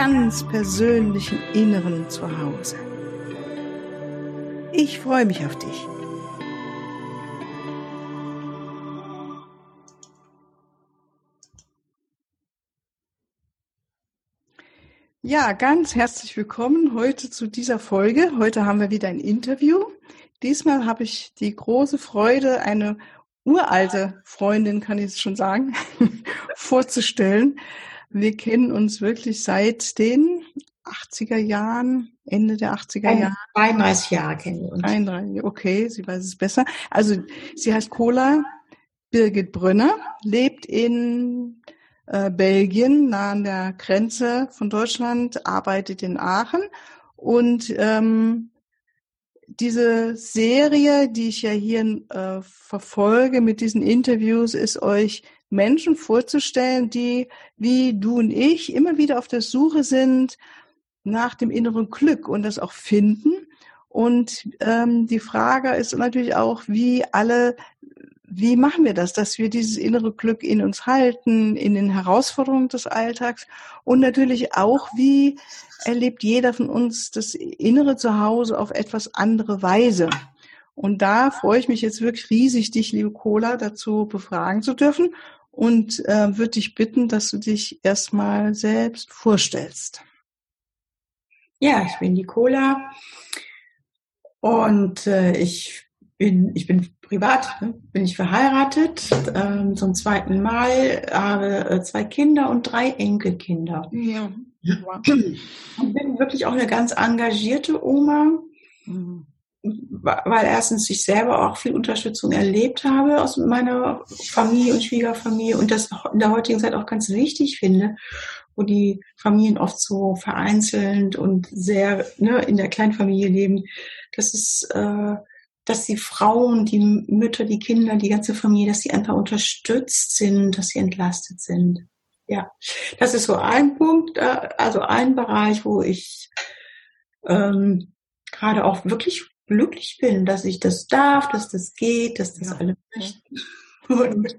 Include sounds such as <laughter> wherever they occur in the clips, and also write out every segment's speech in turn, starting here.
ganz persönlichen Inneren zu Hause. Ich freue mich auf dich. Ja, ganz herzlich willkommen heute zu dieser Folge. Heute haben wir wieder ein Interview. Diesmal habe ich die große Freude, eine uralte Freundin, kann ich es schon sagen, <laughs> vorzustellen. Wir kennen uns wirklich seit den 80er Jahren, Ende der 80er Jahre. 33 Jahre kennen wir uns. 33, okay, sie weiß es besser. Also sie heißt Cola Birgit Brünner, lebt in äh, Belgien, nah an der Grenze von Deutschland, arbeitet in Aachen und ähm, diese Serie, die ich ja hier äh, verfolge mit diesen Interviews, ist euch Menschen vorzustellen, die wie du und ich immer wieder auf der Suche sind nach dem inneren Glück und das auch finden. Und ähm, die Frage ist natürlich auch, wie alle, wie machen wir das, dass wir dieses innere Glück in uns halten, in den Herausforderungen des Alltags und natürlich auch, wie erlebt jeder von uns das innere Zuhause auf etwas andere Weise. Und da freue ich mich jetzt wirklich riesig, dich, liebe Cola, dazu befragen zu dürfen und äh, würde dich bitten, dass du dich erstmal selbst vorstellst. Ja, ich bin die Cola und äh, ich bin, ich bin privat, ne, bin ich verheiratet ähm, zum zweiten Mal, habe äh, zwei Kinder und drei Enkelkinder. Ja. Und bin wirklich auch eine ganz engagierte Oma, mhm. Weil erstens ich selber auch viel Unterstützung erlebt habe aus meiner Familie und Schwiegerfamilie und das in der heutigen Zeit auch ganz wichtig finde, wo die Familien oft so vereinzelt und sehr ne, in der Kleinfamilie leben. Das ist äh, dass die Frauen, die Mütter, die Kinder, die ganze Familie, dass sie einfach unterstützt sind, dass sie entlastet sind. Ja, das ist so ein Punkt, äh, also ein Bereich, wo ich ähm, gerade auch wirklich glücklich bin, dass ich das darf, dass das geht, dass das ja. alle möchten. Und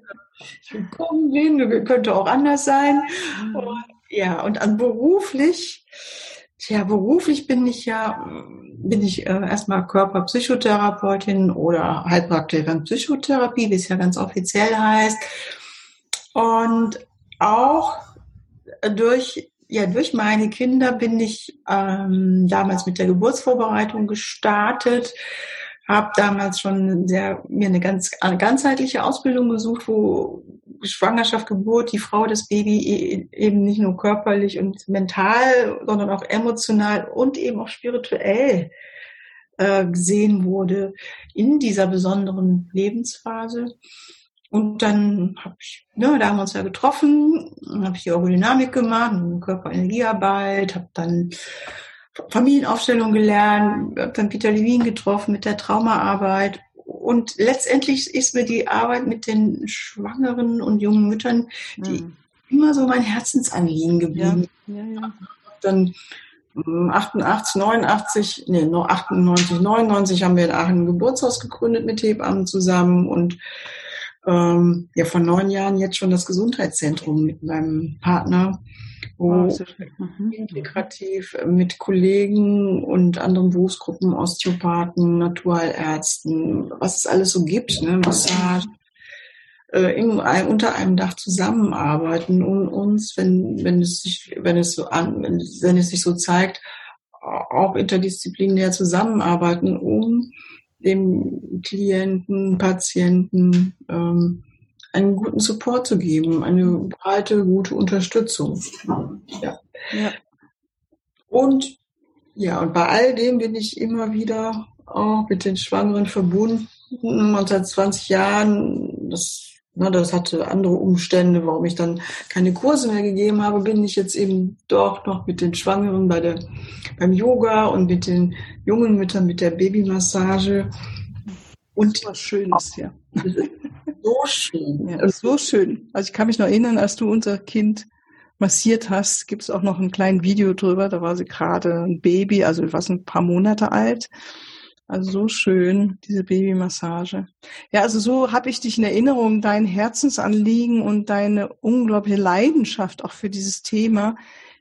ich willkommen bin, könnte auch anders sein. Mhm. Und, ja, und an beruflich, tja, beruflich bin ich ja, bin ich äh, erstmal Körperpsychotherapeutin oder Heilpraktikerin Psychotherapie, wie es ja ganz offiziell heißt. Und auch durch ja durch meine Kinder bin ich ähm, damals mit der Geburtsvorbereitung gestartet, habe damals schon sehr, mir eine ganz eine ganzheitliche Ausbildung gesucht, wo Schwangerschaft, Geburt, die Frau, das Baby e, eben nicht nur körperlich und mental, sondern auch emotional und eben auch spirituell äh, gesehen wurde in dieser besonderen Lebensphase. Und dann habe ich, ne, da haben wir uns ja getroffen, habe ich die Ergodynamik gemacht, Körperenergiearbeit, habe dann Familienaufstellung gelernt, habe dann Peter Levin getroffen mit der Traumaarbeit. Und letztendlich ist mir die Arbeit mit den Schwangeren und jungen Müttern die mhm. immer so mein Herzensanliegen geblieben. Ja, ja, ja. Dann 88, 89, nee, noch 98, 99 haben wir in Aachen ein Geburtshaus gegründet mit Hebammen zusammen und ähm, ja vor neun Jahren jetzt schon das Gesundheitszentrum mit meinem Partner, wo oh, mhm. integrativ mit Kollegen und anderen Berufsgruppen, Osteopathen, Naturheilärzten, was es alles so gibt, ne, Massage, äh, in, unter einem Dach zusammenarbeiten und uns, wenn, wenn es sich, wenn es so an, wenn, wenn es sich so zeigt, auch interdisziplinär zusammenarbeiten, um dem Klienten, Patienten ähm, einen guten Support zu geben, eine breite, gute Unterstützung. Ja. ja. Und ja, und bei all dem bin ich immer wieder auch mit den Schwangeren verbunden. Und seit 20 Jahren, das Na, das hatte andere Umstände, warum ich dann keine Kurse mehr gegeben habe, bin ich jetzt eben doch noch mit den Schwangeren bei der, beim Yoga und mit den jungen Müttern mit der Babymassage. Und was Schönes, ja. So schön. Ja, so schön. Also ich kann mich noch erinnern, als du unser Kind massiert hast, gibt es auch noch ein kleines Video drüber. Da war sie gerade ein Baby, also war ein paar Monate alt. Also so schön, diese Babymassage. Ja, also so habe ich dich in Erinnerung, dein Herzensanliegen und deine unglaubliche Leidenschaft auch für dieses Thema,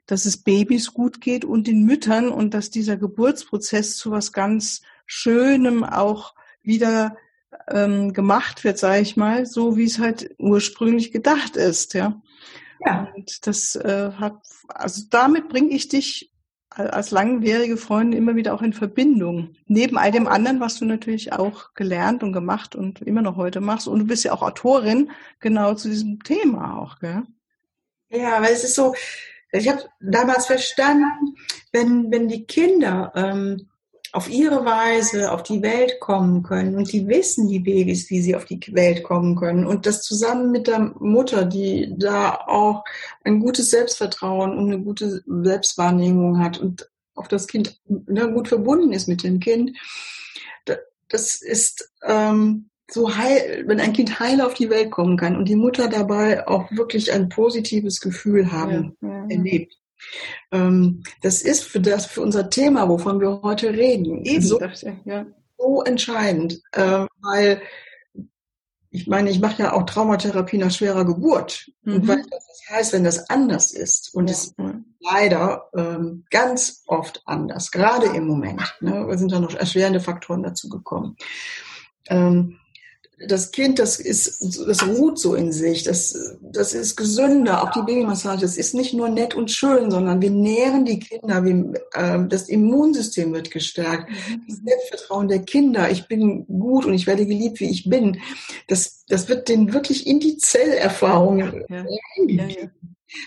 dass es Babys gut geht und den Müttern und dass dieser Geburtsprozess zu was ganz Schönem auch wieder ähm, gemacht wird, sage ich mal, so wie es halt ursprünglich gedacht ist, ja. Ja. Und das äh, hat, also damit bringe ich dich als langjährige Freundin immer wieder auch in Verbindung. Neben all dem anderen, was du natürlich auch gelernt und gemacht und immer noch heute machst. Und du bist ja auch Autorin genau zu diesem Thema auch, gell? Ja, weil es ist so, ich habe damals verstanden, wenn, wenn die Kinder ähm, auf ihre Weise auf die Welt kommen können und die wissen, die Babys, wie sie auf die Welt kommen können. Und das zusammen mit der Mutter, die da auch ein gutes Selbstvertrauen und eine gute Selbstwahrnehmung hat und auf das Kind ne, gut verbunden ist mit dem Kind, das ist ähm, so heil, wenn ein Kind heil auf die Welt kommen kann und die Mutter dabei auch wirklich ein positives Gefühl haben ja, ja, erlebt. ähm, das ist für das, für unser Thema, wovon wir heute reden, Eben, so, ja. so entscheidend, äh, weil ich meine, ich mache ja auch Traumatherapie nach schwerer Geburt mhm. und weiß, was das heißt, wenn das anders ist. Und es ja. ist leider ähm, ganz oft anders, gerade im Moment. Ne? Sind da noch erschwerende Faktoren dazu gekommen. Ähm, das Kind, das ist, das ruht so in sich, das, das ist gesünder, auch die Babymassage, das ist nicht nur nett und schön, sondern wir nähren die Kinder, wir, äh, das Immunsystem wird gestärkt, mhm. das Selbstvertrauen der Kinder, ich bin gut und ich werde geliebt, wie ich bin, das, das wird den wirklich in die Zellerfahrung ja, ja, ja,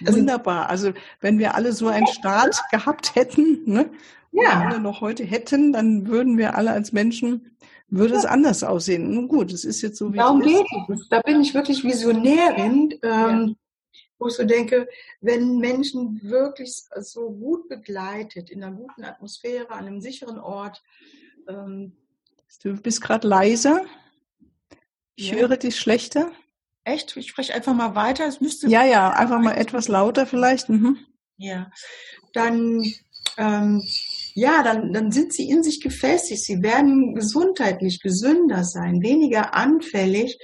also, Wunderbar, also wenn wir alle so einen Start gehabt hätten, ne, ja. alle noch heute hätten, dann würden wir alle als Menschen würde es anders aussehen. Nun gut, es ist jetzt so wie Darum geht es. Da bin ich wirklich Visionärin, ähm, ja. wo ich so denke, wenn Menschen wirklich so gut begleitet, in einer guten Atmosphäre, an einem sicheren Ort. Ähm, du bist gerade leiser. Ich ja. höre dich schlechter. Echt? Ich spreche einfach mal weiter. Es müsste ja, ja, einfach mal etwas lauter vielleicht. Mhm. Ja. Dann ähm, ja, dann, dann sind sie in sich gefestigt. Sie werden gesundheitlich gesünder sein, weniger anfällig.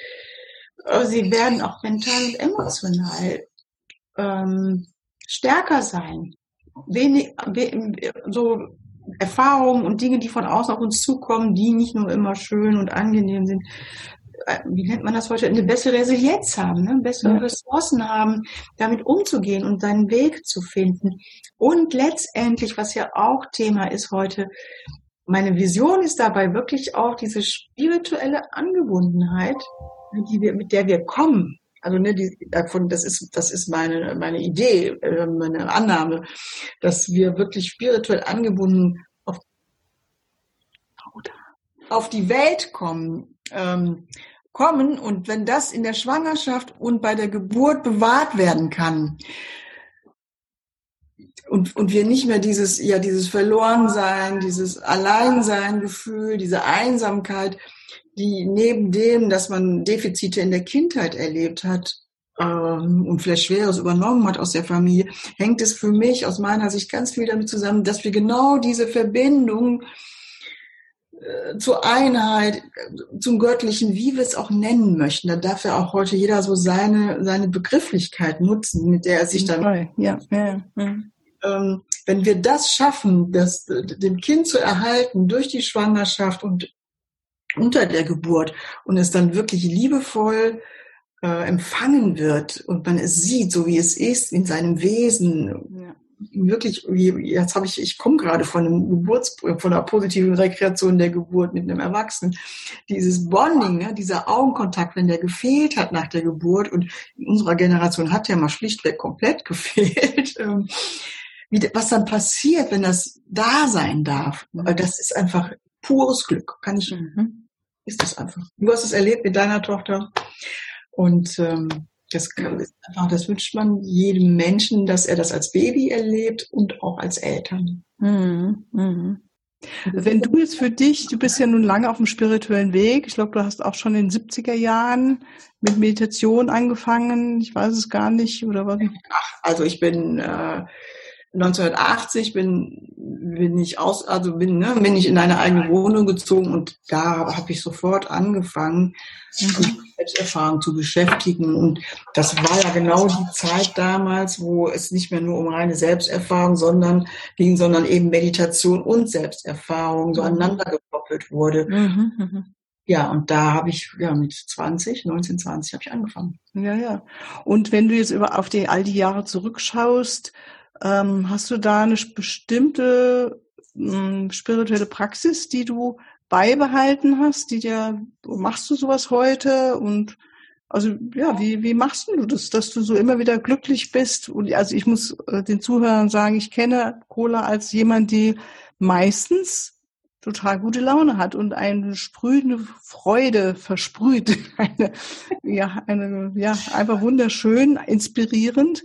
Sie werden auch mental und emotional ähm, stärker sein. Wenig, so Erfahrungen und Dinge, die von außen auf uns zukommen, die nicht nur immer schön und angenehm sind, äh, wie nennt man das heute, eine bessere Resilienz haben, ne? bessere ja. Ressourcen haben, damit umzugehen und seinen Weg zu finden. Und letztendlich, was ja auch Thema ist heute, meine Vision ist dabei wirklich auch diese spirituelle Angebundenheit, die wir, mit der wir kommen. Also ne, die, davon, das ist das ist meine meine Idee, äh, meine Annahme, dass wir wirklich spirituell angebunden auf, auf die Welt kommen. Ähm, kommen und wenn das in der Schwangerschaft und bei der Geburt bewahrt werden kann und, und wir nicht mehr dieses, ja, dieses Verlorensein, dieses Alleinsein-Gefühl, diese Einsamkeit, die neben dem, dass man Defizite in der Kindheit erlebt hat, ähm, und vielleicht Schweres übernommen hat aus der Familie, hängt es für mich aus meiner Sicht ganz viel damit zusammen, dass wir genau diese Verbindung zur Einheit, zum Göttlichen, wie wir es auch nennen möchten. Da darf ja auch heute jeder so seine, seine Begrifflichkeit nutzen, mit der er sich dann. Ja, ja, ja. Ähm, wenn wir das schaffen, das, dem Kind zu erhalten durch die Schwangerschaft und unter der Geburt und es dann wirklich liebevoll äh, empfangen wird und man es sieht, so wie es ist, in seinem Wesen, ja wirklich, jetzt habe ich, ich komme gerade von einem Geburts, von einer positiven Rekreation der Geburt mit einem Erwachsenen. Dieses Bonding, ne, dieser Augenkontakt, wenn der gefehlt hat nach der Geburt und in unserer Generation hat der mal schlichtweg komplett <laughs> gefehlt. Ähm, wie, was dann passiert, wenn das da sein darf. Weil das ist einfach pures Glück. Kann ich, mhm. ist das einfach. Du hast es erlebt mit deiner Tochter. Und ähm, das, kann, ist einfach, das wünscht man jedem Menschen, dass er das als Baby erlebt und auch als Eltern. Mhm. Mhm. Wenn du jetzt für dich, du bist ja nun lange auf dem spirituellen Weg, ich glaube, du hast auch schon in den 70er Jahren mit Meditation angefangen, ich weiß es gar nicht, oder was? Ach, also ich bin äh, 1980 bin, bin ich aus, also bin, ne, bin ich in eine eigene Wohnung gezogen und da habe ich sofort angefangen, mhm. Selbsterfahrung zu beschäftigen. Und das war ja genau die Zeit damals, wo es nicht mehr nur um reine Selbsterfahrung, sondern ging, sondern eben Meditation und Selbsterfahrung so aneinander gekoppelt wurde. Mhm, mhm. Ja, und da habe ich ja mit 20, 19, 20 habe ich angefangen. Ja, ja. Und wenn du jetzt über auf die all die Jahre zurückschaust, ähm, hast du da eine bestimmte mh, hm, spirituelle Praxis, die du beibehalten hast, die dir, machst du sowas heute und also ja, wie, wie machst du das, dass du so immer wieder glücklich bist? Und also ich muss äh, den Zuhörern sagen, ich kenne Cola als jemand, die meistens total gute Laune hat und eine sprühende Freude versprüht. <laughs> Eine, ja, eine, ja, einfach wunderschön, inspirierend.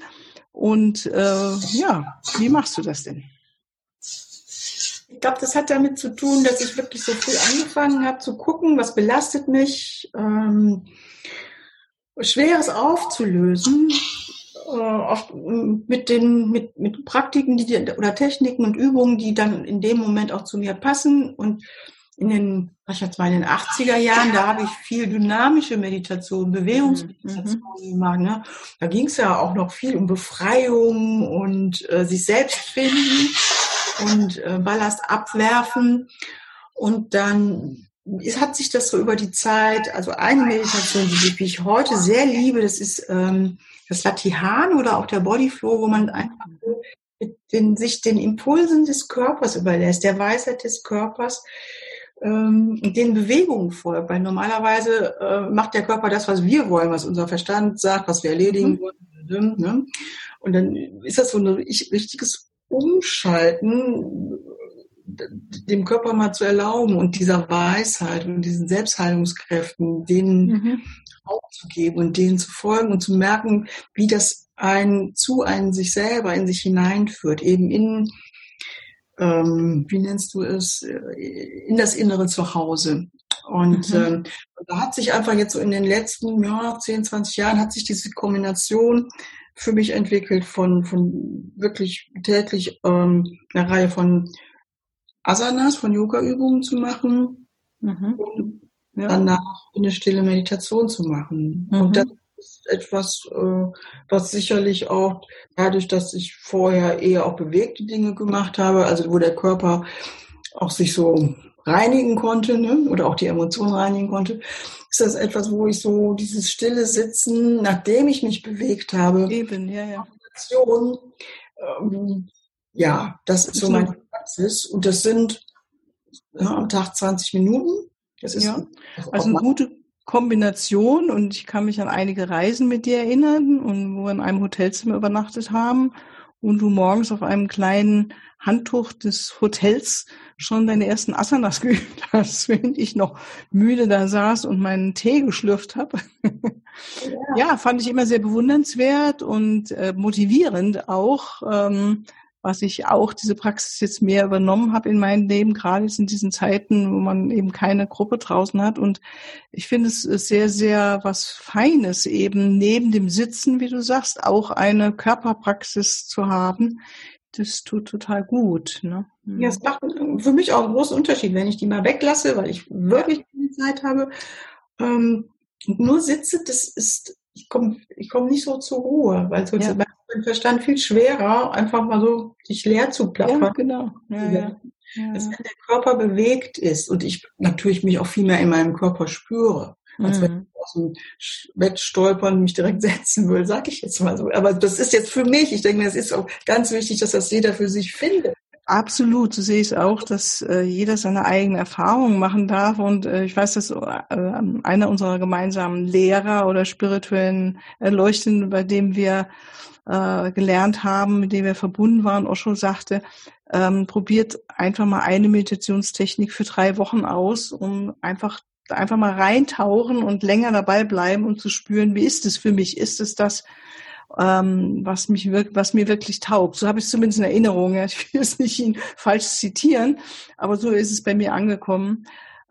Und äh, ja, wie machst du das denn? Ich glaube, das hat damit zu tun, dass ich wirklich so früh angefangen habe zu gucken, was belastet mich, ähm, Schweres aufzulösen, äh, oft mit den mit, mit Praktiken die, oder Techniken und Übungen, die dann in dem Moment auch zu mir passen und in den, was ich jetzt mal in den 80er Jahren, da habe ich viel dynamische Meditation, Bewegungsmeditation mhm. gemacht. Ne? Da ging es ja auch noch viel um Befreiung und äh, sich selbst finden und äh, Ballast abwerfen. Und dann es hat sich das so über die Zeit, also eine Meditation, die ich heute sehr liebe, das ist ähm, das Latihan oder auch der Bodyflow, wo man einfach den, sich den Impulsen des Körpers überlässt, der Weisheit des Körpers ähm, den Bewegungen folgt, weil normalerweise äh, macht der Körper das, was wir wollen, was unser Verstand sagt, was wir erledigen mhm. wollen. Ne? Und dann ist das so ein richtiges Umschalten, dem Körper mal zu erlauben und dieser Weisheit und diesen Selbstheilungskräften, denen mhm. aufzugeben und denen zu folgen und zu merken, wie das ein zu einem sich selber in sich hineinführt, eben in ähm, wie nennst du es, äh, in das innere Zuhause. Und mhm. ähm, da hat sich einfach jetzt so in den letzten ja, 10, 20 Jahren hat sich diese Kombination für mich entwickelt von, von wirklich täglich ähm, eine Reihe von Asanas, von Yoga-Übungen zu machen mhm. und ja. danach eine stille Meditation zu machen. Mhm. Und das ist etwas, äh, was sicherlich auch dadurch, dass ich vorher eher auch bewegte Dinge gemacht habe, also wo der Körper auch sich so reinigen konnte ne? oder auch die Emotionen reinigen konnte, ist das etwas, wo ich so dieses stille Sitzen, nachdem ich mich bewegt habe, Eben, ja, ja. Ähm, ja, das ist so meine Praxis und das sind ja, am Tag 20 Minuten. Das ist ja. also eine gute Kombination und ich kann mich an einige Reisen mit dir erinnern und wo wir in einem Hotelzimmer übernachtet haben und du morgens auf einem kleinen Handtuch des Hotels schon deine ersten Asanas <laughs> geübt hast, während ich noch müde da saß und meinen Tee geschlürft habe. Ja. ja. fand ich immer sehr bewundernswert und äh, motivierend auch. Ähm, was ich auch diese Praxis jetzt mehr übernommen habe in meinem Leben, gerade jetzt in diesen Zeiten, wo man eben keine Gruppe draußen hat. Und ich finde es sehr, sehr was Feines, eben neben dem Sitzen, wie du sagst, auch eine Körperpraxis zu haben. Das tut total gut. Ne? Ja, es macht für mich auch einen großen Unterschied, wenn ich die mal weglasse, weil ich wirklich keine Zeit habe. Ähm, nur sitze, das ist, ich komme ich komm nicht so zur Ruhe, weil sonst ja mein Verstand viel schwerer, einfach mal so sich leer zu plappern. Ja, genau. Ja, ja. Ja. Dass wenn der Körper bewegt ist und ich natürlich mich auch viel mehr in meinem Körper spüre, als mhm. wenn ich aus dem Bett stolpern und mich direkt <laughs> setzen will, sag ich jetzt mal so. Aber das ist jetzt für mich, ich denke mir, es ist auch ganz wichtig, dass das jeder für sich findet. Absolut, so sehe ich es auch, dass äh, jeder seine eigene Erfahrungen machen darf. Und äh, ich weiß, dass äh, einer unserer gemeinsamen Lehrer oder spirituellen Erleuchtenden, bei dem wir äh, gelernt haben, mit dem wir verbunden waren, Osho sagte, ähm, probiert einfach mal eine Meditationstechnik für drei Wochen aus, um einfach einfach mal reintauchen und länger dabei bleiben und zu spüren, wie ist es für mich? Ist es das, ähm, was mich wirkt, was mir wirklich taugt? So habe ich es zumindest in Erinnerung. Ja. Ich will es nicht ihn falsch zitieren, aber so ist es bei mir angekommen.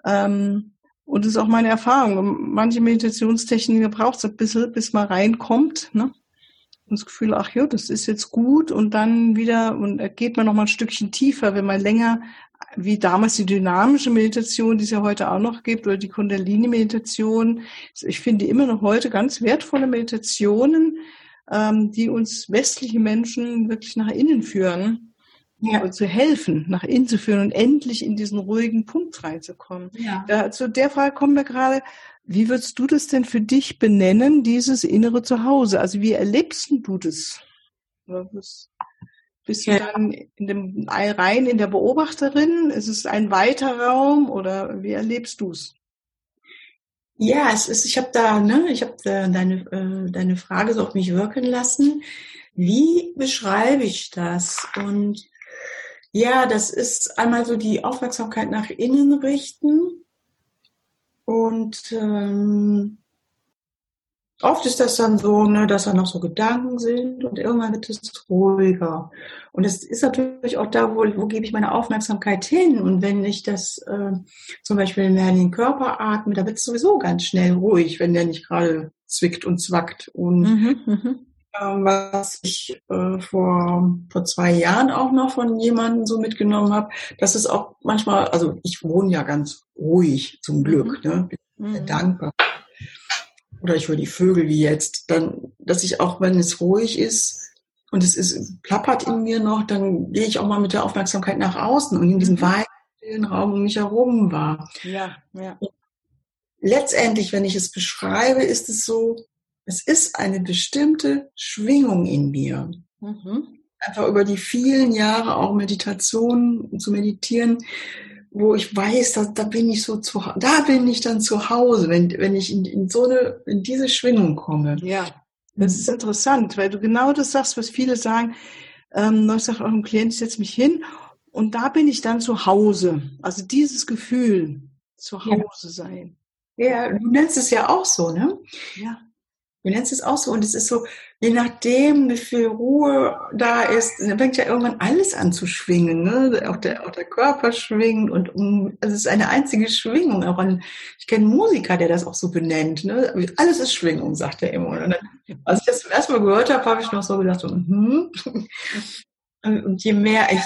Ähm, und das ist auch meine Erfahrung. Manche Meditationstechniken braucht es ein bisschen, bis man reinkommt. Ne? Und das Gefühl, ach ja, das ist jetzt gut und dann wieder, und da geht man noch mal ein Stückchen tiefer, wenn man länger, wie damals die dynamische Meditation, die es ja heute auch noch gibt, oder die Kundalini-Meditation. Ich finde immer noch heute ganz wertvolle Meditationen, ähm, die uns westliche Menschen wirklich nach innen führen ja. zu helfen, nach innen zu führen und endlich in diesen ruhigen Punkt reinzukommen. Ja. Da, zu der Frage kommen wir gerade, wie würdest du das denn für dich benennen, dieses innere Zuhause? Also wie erlebst du das? Bist du dann in dem rein in der Beobachterin? Ist es ein weiter Raum oder wie erlebst du es? Ja, es ist, ich habe da, ne, ich habe deine, äh, deine Frage so auf mich wirken lassen. Wie beschreibe ich das? Und ja, das ist einmal so die Aufmerksamkeit nach innen richten. Und ähm, oft ist das dann so, ne, dass da noch so Gedanken sind und irgendwann wird es ruhiger. Und es ist natürlich auch da, wo, wo gebe ich meine Aufmerksamkeit hin. Und wenn ich das äh, zum Beispiel mehr in den Körper atme, da wird es sowieso ganz schnell ruhig, wenn der nicht gerade zwickt und zwackt. Und mhm, mhm. Ähm, was ich äh, vor, vor zwei Jahren auch noch von jemandem so mitgenommen habe, dass es auch manchmal, also ich wohne ja ganz ruhig zum Glück, mhm. ne? bin mhm. dankbar. Oder ich höre die Vögel wie jetzt, dann, dass ich auch, wenn es ruhig ist und es ist, plappert in mir noch, dann gehe ich auch mal mit der Aufmerksamkeit nach außen und in diesem mhm. weiten Raum um mich herum war. Ja, ja. letztendlich, wenn ich es beschreibe, ist es so, es ist eine bestimmte Schwingung in mir. Mhm. Einfach über die vielen Jahre auch Meditation zu meditieren, wo ich weiß, dass, da bin ich so zu, da bin ich dann zu Hause, wenn, wenn ich in, in so eine, in diese Schwingung komme. Ja, das ist interessant, weil du genau das sagst, was viele sagen. Ähm, ich sage eurem Klient, ich setze mich hin und da bin ich dann zu Hause. Also dieses Gefühl, zu Hause ja. sein. Ja, du nennst es ja auch so, ne? Ja. Nennst es auch so. Und es ist so, je nachdem, wie viel Ruhe da ist, dann fängt ja irgendwann alles an zu schwingen. Ne? Auch, der, auch der Körper schwingt und um, also es ist eine einzige Schwingung. Auch an, ich kenne einen Musiker, der das auch so benennt. Ne? Alles ist Schwingung, sagt er immer. Und dann, als ich das zum ersten Mal gehört habe, habe ich noch so gedacht, so, hm. <laughs> und je mehr ich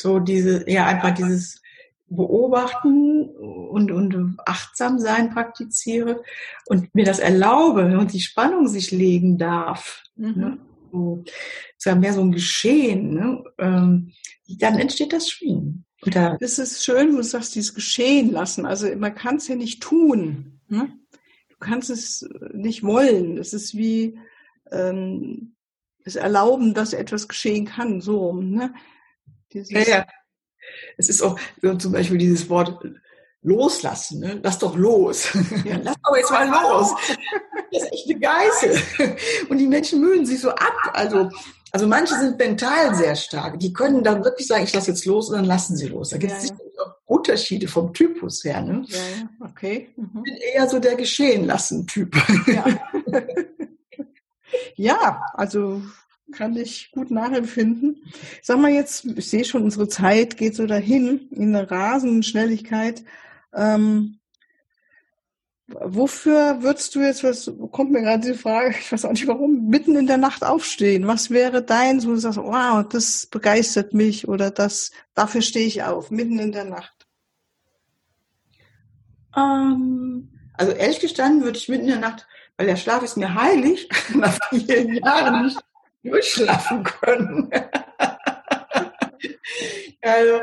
so diese, ja, einfach dieses beobachten und, und achtsam sein praktiziere und mir das erlaube und die Spannung sich legen darf, mhm. ne? so, ist ja mehr so ein Geschehen, ne? ähm, dann entsteht das Schwingen. Da das ist schön, du sagst, dieses Geschehen lassen. Also man kann es ja nicht tun. Ne? Du kannst es nicht wollen. Es ist wie ähm, es erlauben, dass etwas geschehen kann. So, ne? Dieses, ja, ja es ist auch zum Beispiel dieses Wort loslassen, ne? lass doch los. Ja, lass doch <laughs> jetzt mal los. <laughs> Das ist echt eine Geißel. Und die Menschen mühen sich so ab. Also, also manche sind mental sehr stark. Die können dann wirklich sagen, ich lasse jetzt los und dann lassen sie los. Da gibt es ja, ja. auch Unterschiede vom Typus her. Ne? Ja. okay. Mhm. Ich bin eher so der Geschehen lassen Typ. Ja. <laughs> ja, also kann ich gut nachempfinden. Sag mal jetzt, ich sehe schon, unsere Zeit geht so dahin in einer rasenden Schnelligkeit. Ähm, wofür würdest du jetzt, was kommt mir gerade die Frage, ich weiß auch nicht warum, mitten in der Nacht aufstehen? Was wäre dein, wo du sagst, wow, das begeistert mich oder das, dafür stehe ich auf, mitten in der Nacht? Ähm, also ehrlich gestanden würde ich mitten in der Nacht, weil der Schlaf ist mir heilig, <laughs> nach vielen Jahren nicht durchschlafen können. <laughs> also,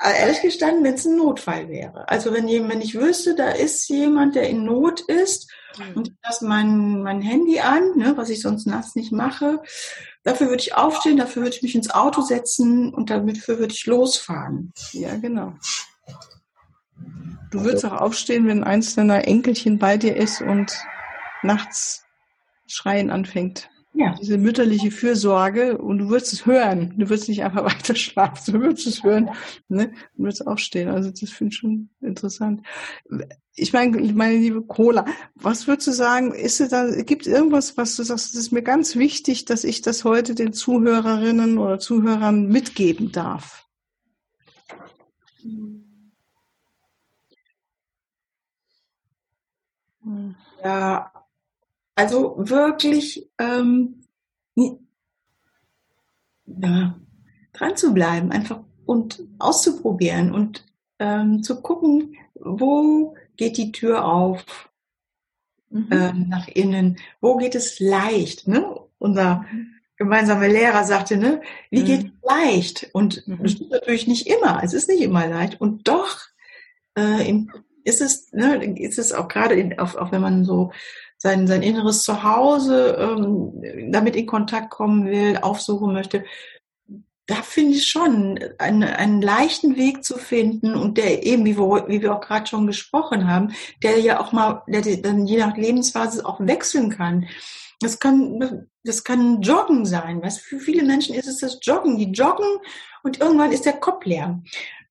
ehrlich gestanden, wenn es ein Notfall wäre. Also wenn, wenn ich wüsste, da ist jemand, der in Not ist mhm. und ich lasse mein, mein Handy an, ne, was ich sonst nachts nicht mache, dafür würde ich aufstehen, dafür würde ich mich ins Auto setzen und dafür würde ich losfahren. Ja, genau. Du würdest auch aufstehen, wenn eins deiner Enkelchen bei dir ist und nachts schreien anfängt. Ja. diese mütterliche Fürsorge und du wirst es hören. Du wirst nicht einfach <laughs> weiter schlafen, du wirst es hören, ne? Du wirst aufstehen. Also das finde ich schon interessant. Ich meine, meine liebe Cola, was würdest du sagen, ist es da, gibt irgendwas, was du sagst, es ist mir ganz wichtig, dass ich das heute den Zuhörerinnen oder Zuhörern mitgeben darf? Ja, also wirklich ähm, ja, dran zu bleiben, einfach und auszuprobieren und ähm, zu gucken, wo geht die Tür auf mhm. ähm, nach innen, wo geht es leicht. Ne? Unser gemeinsamer Lehrer sagte, ne, wie mhm. geht es leicht? Und mhm. das stimmt natürlich nicht immer, es ist nicht immer leicht. Und doch äh, ist es, ne, ist es auch gerade, in, auch, auch wenn man so sein, sein inneres Zuhause ähm, damit in Kontakt kommen will, aufsuchen möchte, da finde ich schon einen, einen leichten Weg zu finden und der eben, wie wir, wie wir auch gerade schon gesprochen haben, der ja auch mal, der dann je nach Lebensphase auch wechseln kann. Das kann, das kann Joggen sein. Was für viele Menschen ist es das Joggen. Die joggen und irgendwann ist der Kopf leer.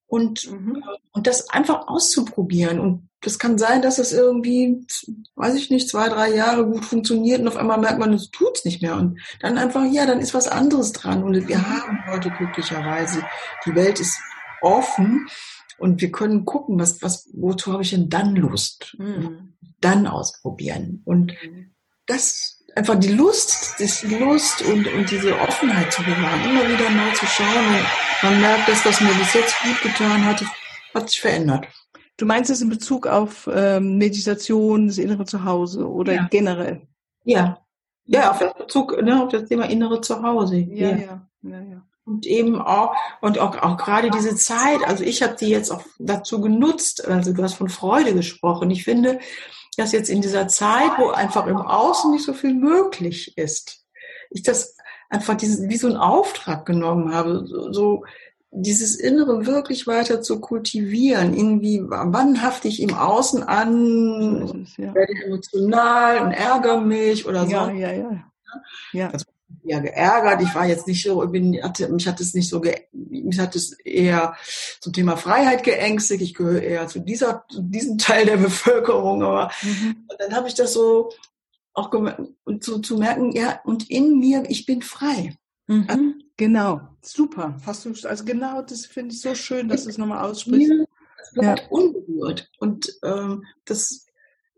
Und, mhm. und das einfach auszuprobieren. Und das kann sein, dass es irgendwie, weiß ich nicht, zwei, drei Jahre gut funktioniert und auf einmal merkt man, es tut's nicht mehr. Und dann einfach, ja, dann ist was anderes dran. Und wir haben heute glücklicherweise, die Welt ist offen und wir können gucken, was, was, wozu habe ich denn dann Lust? Mhm. Dann ausprobieren. Und das einfach die Lust, die Lust und, und diese Offenheit zu bewahren, immer wieder neu zu schauen. Und man merkt, dass was mir bis jetzt gut getan hat, hat sich verändert. Du meinst es in Bezug auf ähm, Meditation, das innere Zuhause oder ja. generell? Ja. Ja, auf Bezug ne, auf das Thema innere Zuhause. Ja, ja. ja. ja, ja. Und eben auch, und auch, auch gerade diese Zeit, also ich habe die jetzt auch dazu genutzt, also du hast von Freude gesprochen. Ich finde, dass jetzt in dieser Zeit, wo einfach im Außen nicht so viel möglich ist, ich das einfach dieses, wie so einen Auftrag genommen habe, so, so dieses Innere wirklich weiter zu kultivieren, irgendwie wann hafte ich im Außen an, ja. werde ich emotional und ärgere mich oder so. Ja, ja, ja. ja. Also, ja geärgert. Ich war jetzt nicht so, bin, hatte, mich hat es nicht so, mich hat es eher zum Thema Freiheit geängstigt. Ich gehöre eher zu dieser, zu diesem Teil der Bevölkerung. Aber mhm. dann habe ich das so auch so zu merken, ja, und in mir, ich bin frei. Mhm. Also, genau, super. Hast du, also genau, das finde ich so schön, dass du es nochmal aussprichst. Es bleibt ja. unberührt. Und ähm, das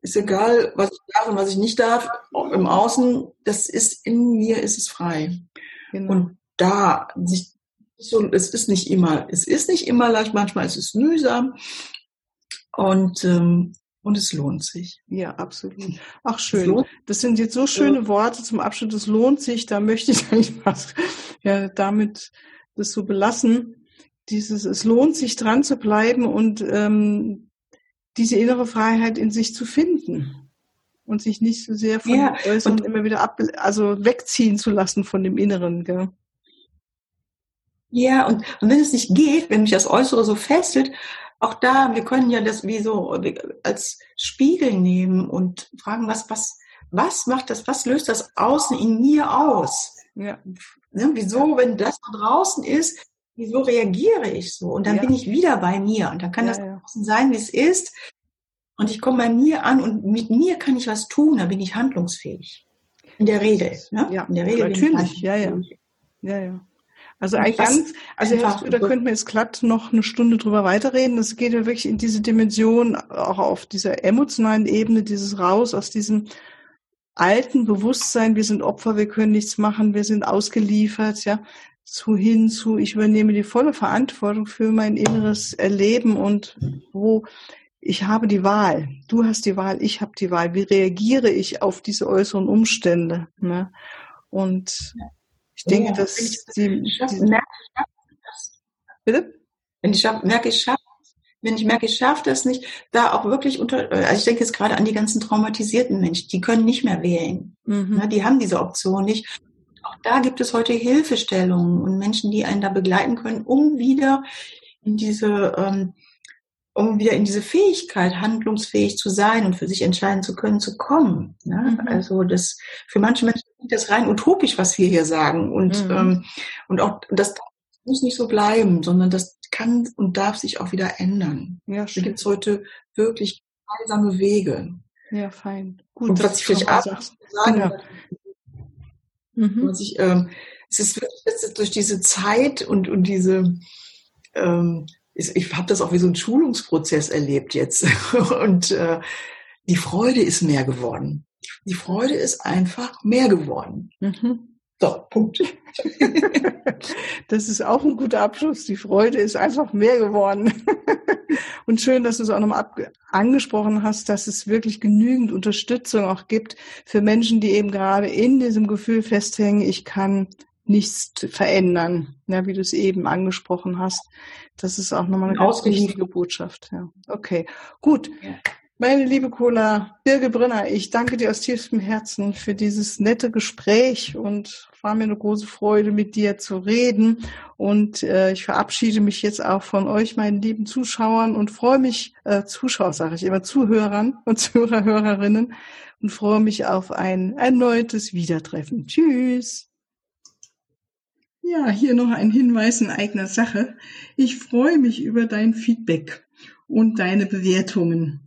ist egal, was ich darf und was ich nicht darf, im Außen, das ist in mir, ist es frei. Genau. Und da sich so, es ist nicht immer, es ist nicht immer leicht, manchmal ist es mühsam und ähm, und es lohnt sich. Ja, absolut. Ach schön. Das sind jetzt so schöne Worte zum Abschluss. Es lohnt sich. Da möchte ich <laughs> eigentlich was, ja, damit das so belassen. Dieses, es lohnt sich dran zu bleiben und ähm, diese innere Freiheit in sich zu finden und sich nicht so sehr von ja, dem Äußeren immer wieder ab, also wegziehen zu lassen von dem Inneren. Gell? Ja, und, und wenn es nicht geht, wenn mich das Äußere so fesselt, auch da, wir können ja das wie so als Spiegel nehmen und fragen, was, was, was macht das, was löst das Außen in mir aus? Ja. Ne, wieso, wenn das da draußen ist, wieso reagiere ich so? Und dann ja. bin ich wieder bei mir. Und dann kann ja, das ja. sein, wie es ist. Und ich komme bei mir an und mit mir kann ich was tun, da bin ich handlungsfähig. In der Regel. Ne? Ja, in der Regel. Natürlich, ja, ja. Ja, ja. Also eigentlich ganz, also einfach, da könnten wir jetzt glatt noch eine Stunde drüber weiterreden. Das geht ja wirklich in diese Dimension, auch auf dieser emotionalen Ebene, dieses Raus aus diesem alten Bewusstsein, wir sind Opfer, wir können nichts machen, wir sind ausgeliefert, ja, zu hin zu, ich übernehme die volle Verantwortung für mein inneres Erleben und wo ich habe die Wahl, du hast die Wahl, ich habe die Wahl, wie reagiere ich auf diese äußeren Umstände? Ne? Und ich denke, ja, dass schaffe, merke, das. Bitte? Wenn ich schaffe, merke, ich schaffe wenn ich merke, ich schaffe das nicht, da auch wirklich unter, also ich denke jetzt gerade an die ganzen traumatisierten Menschen, die können nicht mehr wählen. Mhm. Ne, die haben diese Option nicht. Auch da gibt es heute Hilfestellungen und Menschen, die einen da begleiten können, um wieder in diese, ähm, um wieder in diese Fähigkeit, handlungsfähig zu sein und für sich entscheiden zu können, zu kommen. Ne? Mhm. Also das für manche Menschen das rein utopisch, was wir hier sagen. Und, mhm. ähm, und auch das muss nicht so bleiben, sondern das kann und darf sich auch wieder ändern. Ja, da gibt es heute wirklich gemeinsame Wege. Ja, fein. Gut, und was ich vielleicht auch sagen ja. mhm. was ich, ähm, es ist wirklich durch diese Zeit und, und diese, ähm, ich, ich habe das auch wie so ein Schulungsprozess erlebt jetzt. <laughs> Und äh, die Freude ist mehr geworden. Die Freude ist einfach mehr geworden. Mhm. So, Punkt. <laughs> das ist auch ein guter Abschluss. Die Freude ist einfach mehr geworden. <laughs> Und schön, dass du es auch nochmal angesprochen hast, dass es wirklich genügend Unterstützung auch gibt für Menschen, die eben gerade in diesem Gefühl festhängen, ich kann nichts verändern, ja, wie du es eben angesprochen hast. Das ist auch nochmal eine ganz wichtige Botschaft. Ja. Okay, gut. Ja. Meine liebe Cola, Birge Brenner, ich danke dir aus tiefstem Herzen für dieses nette Gespräch und war mir eine große Freude, mit dir zu reden. Und äh, ich verabschiede mich jetzt auch von euch, meinen lieben Zuschauern, und freue mich, äh, Zuschauer sage ich immer, Zuhörern und <laughs> Zuhörer, Hörerinnen, und freue mich auf ein erneutes Wiedertreffen. Tschüss. Ja, hier noch ein Hinweis in eigener Sache. Ich freue mich über dein Feedback und deine Bewertungen